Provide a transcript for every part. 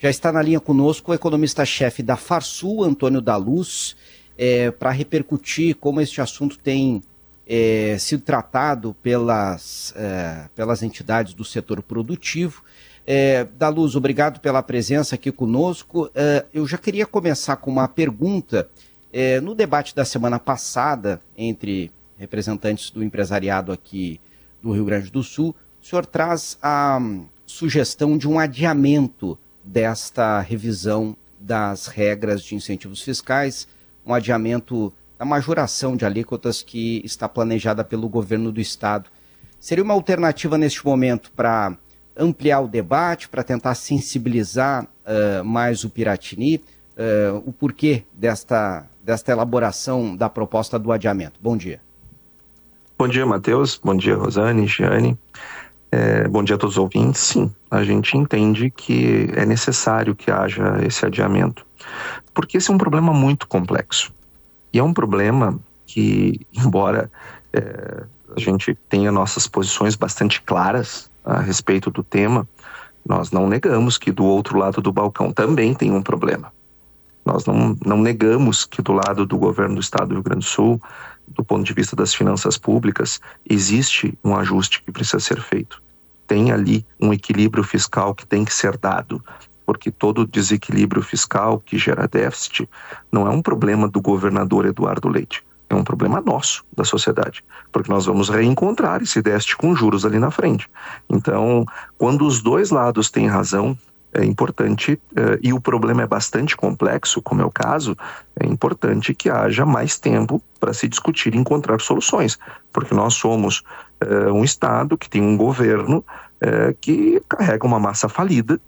Já está na linha conosco o economista-chefe da Farsul, Antônio da Luz, é, para repercutir como este assunto tem é, sido tratado pelas, é, pelas entidades do setor produtivo. É, da Luz, obrigado pela presença aqui conosco. É, eu já queria começar com uma pergunta. É, no debate da semana passada, entre representantes do empresariado aqui do Rio Grande do Sul, o senhor traz a sugestão de um adiamento desta revisão das regras de incentivos fiscais, um adiamento da majoração de alíquotas que está planejada pelo governo do estado. Seria uma alternativa neste momento para ampliar o debate, para tentar sensibilizar uh, mais o Piratini, uh, o porquê desta, desta elaboração da proposta do adiamento. Bom dia. Bom dia, Matheus. Bom dia, Rosane, Giane. É, bom dia a todos os ouvintes. Sim, a gente entende que é necessário que haja esse adiamento, porque esse é um problema muito complexo. E é um problema que, embora é, a gente tenha nossas posições bastante claras a respeito do tema, nós não negamos que do outro lado do balcão também tem um problema. Nós não, não negamos que do lado do governo do estado do Rio Grande do Sul, do ponto de vista das finanças públicas, existe um ajuste que precisa ser feito. Tem ali um equilíbrio fiscal que tem que ser dado, porque todo desequilíbrio fiscal que gera déficit não é um problema do governador Eduardo Leite é um problema nosso, da sociedade, porque nós vamos reencontrar esse déficit com juros ali na frente. Então, quando os dois lados têm razão, é importante, é, e o problema é bastante complexo, como é o caso, é importante que haja mais tempo para se discutir e encontrar soluções, porque nós somos é, um Estado que tem um governo é, que carrega uma massa falida,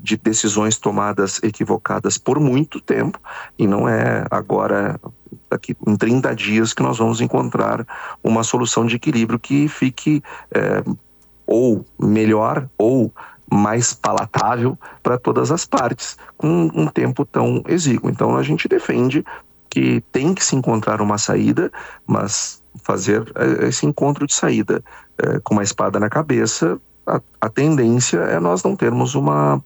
de decisões tomadas equivocadas por muito tempo, e não é agora daqui em 30 dias que nós vamos encontrar uma solução de equilíbrio que fique é, ou melhor ou mais palatável para todas as partes, com um tempo tão exíguo. Então a gente defende que tem que se encontrar uma saída, mas fazer é, esse encontro de saída é, com uma espada na cabeça, a, a tendência é nós não termos uma,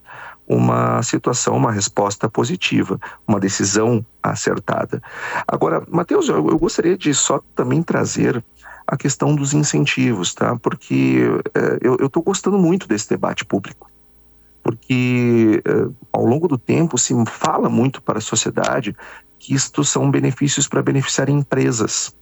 uma situação, uma resposta positiva, uma decisão acertada. Agora, Matheus, eu, eu gostaria de só também trazer a questão dos incentivos, tá? Porque é, eu estou gostando muito desse debate público. Porque é, ao longo do tempo se fala muito para a sociedade que isto são benefícios para beneficiar empresas.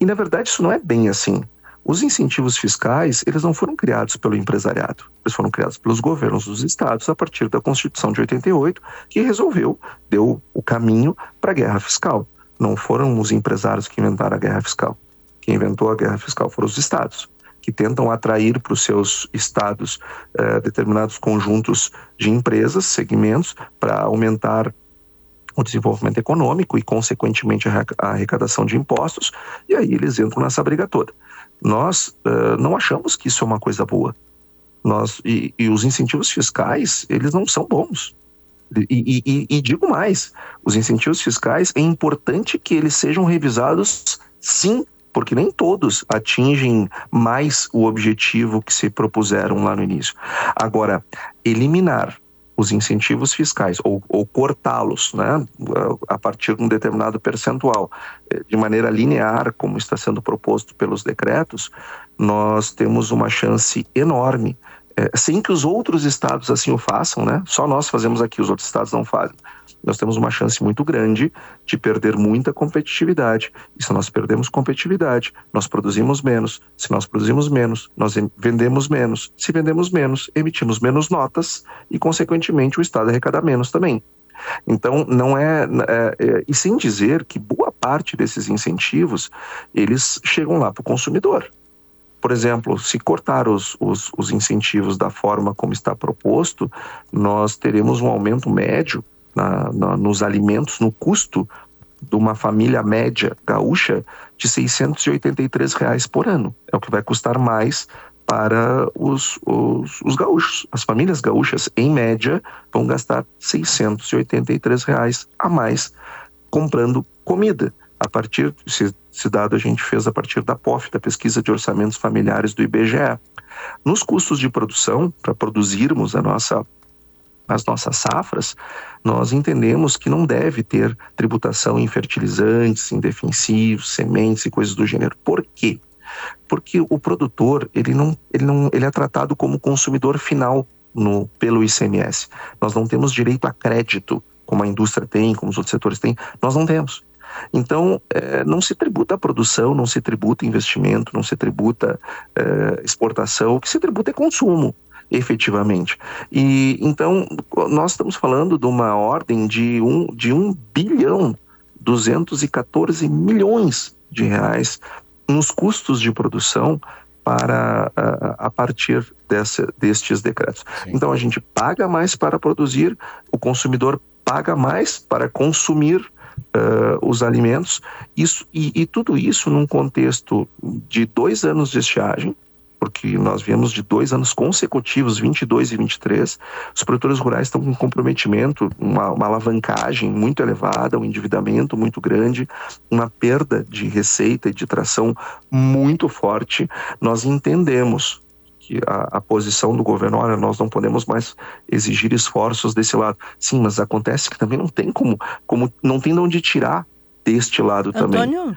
E na verdade isso não é bem assim. Os incentivos fiscais, eles não foram criados pelo empresariado, eles foram criados pelos governos dos estados a partir da Constituição de 88, que resolveu, deu o caminho para a guerra fiscal. Não foram os empresários que inventaram a guerra fiscal. Quem inventou a guerra fiscal foram os estados, que tentam atrair para os seus estados eh, determinados conjuntos de empresas, segmentos, para aumentar o desenvolvimento econômico e, consequentemente, a arrecadação de impostos, e aí eles entram nessa briga toda. Nós uh, não achamos que isso é uma coisa boa. Nós, e, e os incentivos fiscais, eles não são bons. E, e, e, digo mais: os incentivos fiscais é importante que eles sejam revisados, sim, porque nem todos atingem mais o objetivo que se propuseram lá no início. Agora, eliminar os incentivos fiscais ou, ou cortá-los né, a partir de um determinado percentual eh, de maneira linear, como está sendo proposto pelos decretos, nós temos uma chance enorme é, sem que os outros estados assim o façam, né? Só nós fazemos aqui, os outros estados não fazem nós temos uma chance muito grande de perder muita competitividade. E se nós perdemos competitividade, nós produzimos menos. Se nós produzimos menos, nós vendemos menos. Se vendemos menos, emitimos menos notas e, consequentemente, o Estado arrecada menos também. Então, não é, é, é, E sem dizer que boa parte desses incentivos eles chegam lá para o consumidor. Por exemplo, se cortar os, os, os incentivos da forma como está proposto, nós teremos um aumento médio na, na, nos alimentos, no custo de uma família média gaúcha de 683 reais por ano. É o que vai custar mais para os, os, os, gaúchos. As famílias gaúchas, em média, vão gastar 683 reais a mais comprando comida. A partir, esse, esse dado a gente fez a partir da POF, da Pesquisa de Orçamentos Familiares do IBGE. Nos custos de produção, para produzirmos a nossa as nossas safras, nós entendemos que não deve ter tributação em fertilizantes, em defensivos, sementes e coisas do gênero. Por quê? Porque o produtor ele não, ele não ele é tratado como consumidor final no, pelo ICMS. Nós não temos direito a crédito, como a indústria tem, como os outros setores têm, nós não temos. Então, é, não se tributa a produção, não se tributa investimento, não se tributa é, exportação, o que se tributa é consumo efetivamente. E então nós estamos falando de uma ordem de um, de um bilhão 214 milhões de reais nos custos de produção para a, a partir dessa, destes decretos. Sim. Então a gente paga mais para produzir, o consumidor paga mais para consumir uh, os alimentos, isso, e, e tudo isso num contexto de dois anos de estiagem, porque nós viemos de dois anos consecutivos, 22 e 23, os produtores rurais estão com um comprometimento, uma, uma alavancagem muito elevada, um endividamento muito grande, uma perda de receita e de tração muito forte. Nós entendemos que a, a, posição do governo, olha, nós não podemos mais exigir esforços desse lado. Sim, mas acontece que também não tem como, como não tem de onde tirar deste lado Antônio, também.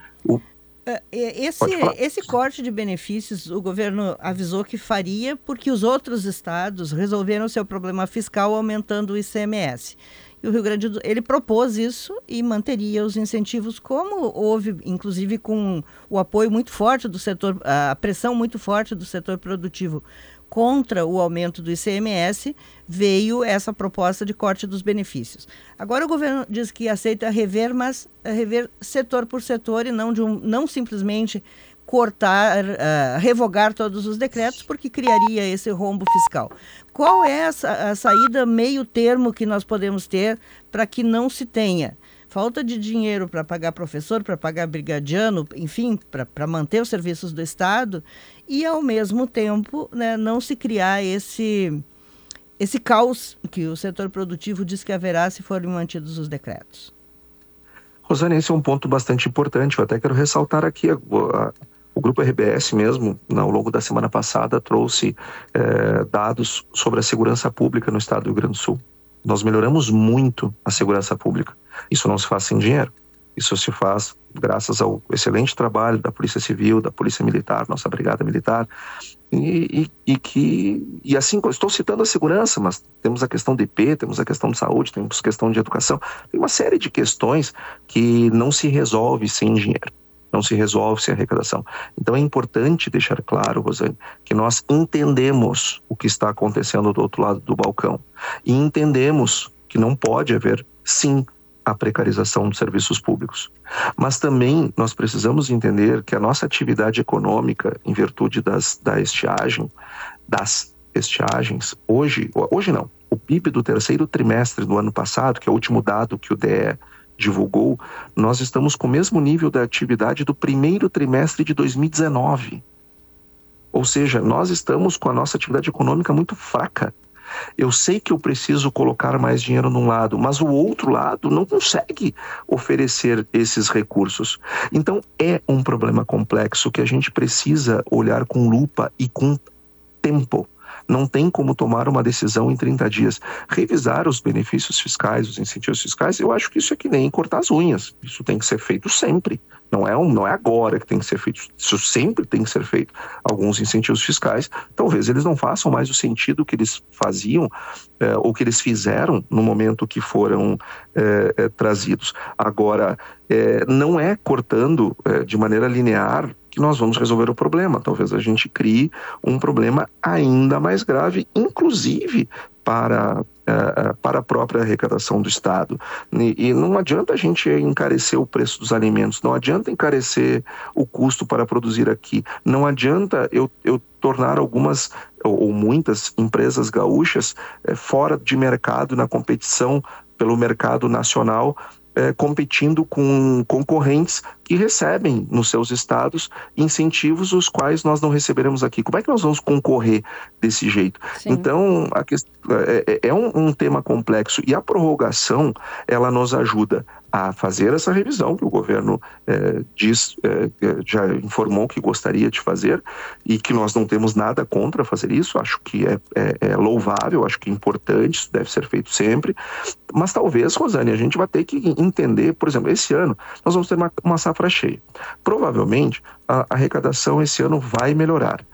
É, é, esse, esse corte de benefícios o governo avisou que faria porque os outros estados resolveram seu problema fiscal aumentando o ICMS. E o Rio Grande do ele propôs isso e manteria os incentivos, como houve, inclusive, com o apoio muito forte do setor, a pressão muito forte do setor produtivo contra o aumento do ICMS, veio essa proposta de corte dos benefícios. Agora o governo diz que aceita rever, mas rever setor por setor e não, de um, não simplesmente cortar, uh, revogar todos os decretos, porque criaria esse rombo fiscal. Qual é a, a saída meio termo que nós podemos ter para que não se tenha falta de dinheiro para pagar professor, para pagar brigadiano, enfim, para manter os serviços do Estado, e ao mesmo tempo né, não se criar esse, esse caos que o setor produtivo diz que haverá se forem mantidos os decretos. Rosane, esse é um ponto bastante importante. Eu até quero ressaltar aqui a, a, o grupo RBS mesmo, ao longo da semana passada, trouxe é, dados sobre a segurança pública no estado do Rio Grande do Sul. Nós melhoramos muito a segurança pública. Isso não se faz sem dinheiro. Isso se faz graças ao excelente trabalho da Polícia Civil, da Polícia Militar, nossa Brigada Militar, e, e, e, que e assim estou citando a segurança, mas temos a questão de IP, temos a questão de saúde, temos questão de educação, tem uma série de questões que não se resolve sem dinheiro não se resolve sem arrecadação. Então é importante deixar claro, Rosane, que nós entendemos o que está acontecendo do outro lado do balcão e entendemos que não pode haver, sim, a precarização dos serviços públicos. Mas também nós precisamos entender que a nossa atividade econômica, em virtude das, da estiagem, das estiagens, hoje, hoje não, o PIB do terceiro trimestre do ano passado, que é o último dado que o DE divulgou, nós estamos com o mesmo nível da atividade do primeiro trimestre de 2019. Ou seja, nós estamos com a nossa atividade econômica muito fraca. Eu sei que eu preciso colocar mais dinheiro num lado, mas o outro lado não consegue oferecer esses recursos. Então é um problema complexo que a gente precisa olhar com lupa e com tempo não tem como tomar uma decisão em 30 dias. Revisar os benefícios fiscais, os incentivos fiscais, eu acho que isso é que nem cortar as unhas. Isso tem que ser feito sempre. Não é, um, não é agora que tem que ser feito, isso sempre tem que ser feito. Alguns incentivos fiscais, talvez eles não façam mais o sentido que eles faziam é, ou que eles fizeram no momento que foram é, é, trazidos. Agora, não é cortando de maneira linear que nós vamos resolver o problema. Talvez a gente crie um problema ainda mais grave, inclusive para, uh, para a própria arrecadação do Estado. E, não adianta a gente encarecer o preço dos alimentos, não adianta encarecer o custo para produzir aqui, não adianta eu, eu tornar algumas ou, muitas empresas gaúchas uh, fora de mercado na competição pelo mercado nacional é, competindo com concorrentes que recebem nos seus estados incentivos os quais nós não receberemos aqui. Como é que nós vamos concorrer desse jeito? Sim. Então, a questão, é, é, é um, um tema complexo e a prorrogação ela nos ajuda a fazer essa revisão que o governo é, diz, é, já informou que gostaria de fazer e que nós não temos nada contra fazer isso. Acho que é, é, é louvável, acho que é importante, isso deve ser feito sempre. Mas talvez, Rosane, a gente vai ter que entender, por exemplo, esse ano nós vamos ter uma, uma safra cheia. Provavelmente a arrecadação esse ano vai melhorar.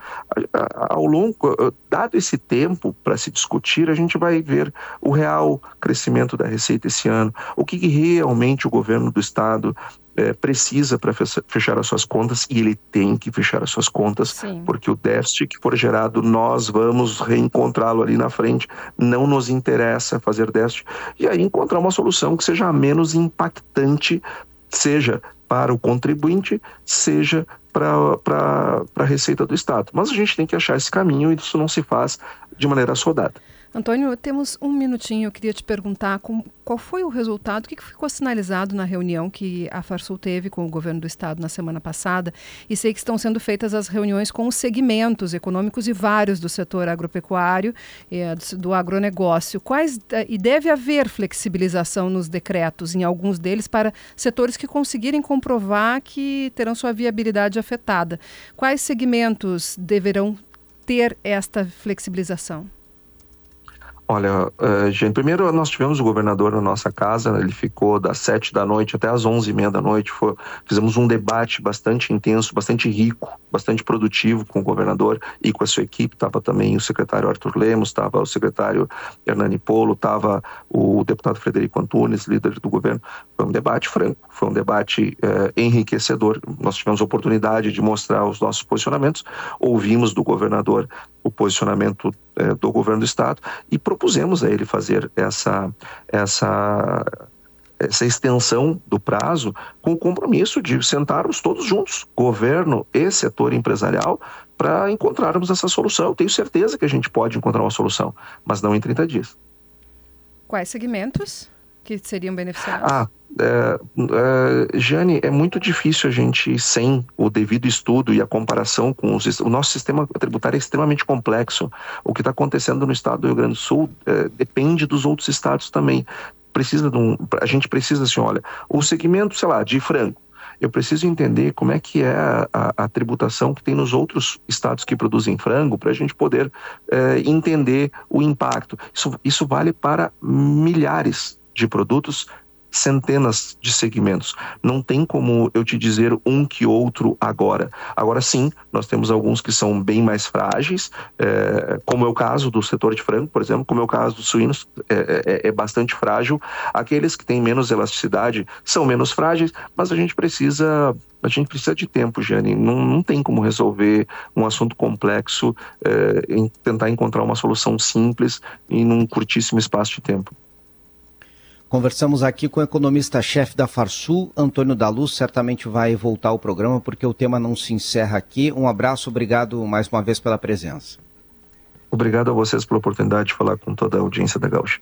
Ao longo, dado esse tempo para se discutir, a gente vai ver o real crescimento da receita esse ano, o que, que realmente o governo do estado é, precisa para fechar as suas contas e ele tem que fechar as suas contas, Sim. porque o déficit que for gerado, nós vamos reencontrá-lo ali na frente. Não nos interessa fazer déficit. E aí encontrar uma solução que seja menos impactante, seja para o contribuinte, seja para a receita do Estado. Mas a gente tem que achar esse caminho e isso não se faz de maneira assodada. Antônio, temos um minutinho. Eu queria te perguntar com, qual foi o resultado, o que ficou sinalizado na reunião que a Farsul teve com o governo do estado na semana passada. E sei que estão sendo feitas as reuniões com os segmentos econômicos e vários do setor agropecuário eh, do agronegócio. Quais eh, e deve haver flexibilização nos decretos em alguns deles para setores que conseguirem comprovar que terão sua viabilidade afetada. Quais segmentos deverão ter esta flexibilização? Olha, uh, gente, primeiro nós tivemos o governador na nossa casa, ele ficou das sete da noite até as onze e meia da noite, foi, fizemos um debate bastante intenso, bastante rico, bastante produtivo com o governador e com a sua equipe, estava também o secretário Arthur Lemos, estava o secretário Hernani Polo, estava o deputado Frederico Antunes, líder do governo, foi um debate franco, foi um debate uh, enriquecedor, nós tivemos a oportunidade de mostrar os nossos posicionamentos, ouvimos do governador o posicionamento é, do governo do estado e propusemos a ele fazer essa essa essa extensão do prazo com o compromisso de sentarmos todos juntos, governo e setor empresarial, para encontrarmos essa solução. Eu tenho certeza que a gente pode encontrar uma solução, mas não em 30 dias. Quais segmentos que seriam beneficiados? Ah, é, é, Jane, é muito difícil a gente, sem o devido estudo e a comparação com os. O nosso sistema tributário é extremamente complexo. O que está acontecendo no estado do Rio Grande do Sul é, depende dos outros estados também. Precisa de um, a gente precisa assim, olha, o segmento, sei lá, de frango. Eu preciso entender como é que é a, a, a tributação que tem nos outros estados que produzem frango para a gente poder é, entender o impacto. Isso, isso vale para milhares de produtos centenas de segmentos. Não tem como eu te dizer um que outro agora. Agora sim, nós temos alguns que são bem mais frágeis, é, como é o caso do setor de frango, por exemplo, como é o caso dos suínos, é, é, é bastante frágil. Aqueles que têm menos elasticidade são menos frágeis, mas a gente precisa a gente precisa de tempo, Jane. Não, não tem como resolver um assunto complexo, é, em tentar encontrar uma solução simples em um curtíssimo espaço de tempo. Conversamos aqui com o economista-chefe da Farsul, Antônio da Luz. Certamente vai voltar ao programa porque o tema não se encerra aqui. Um abraço, obrigado mais uma vez pela presença. Obrigado a vocês pela oportunidade de falar com toda a audiência da Gaúcha.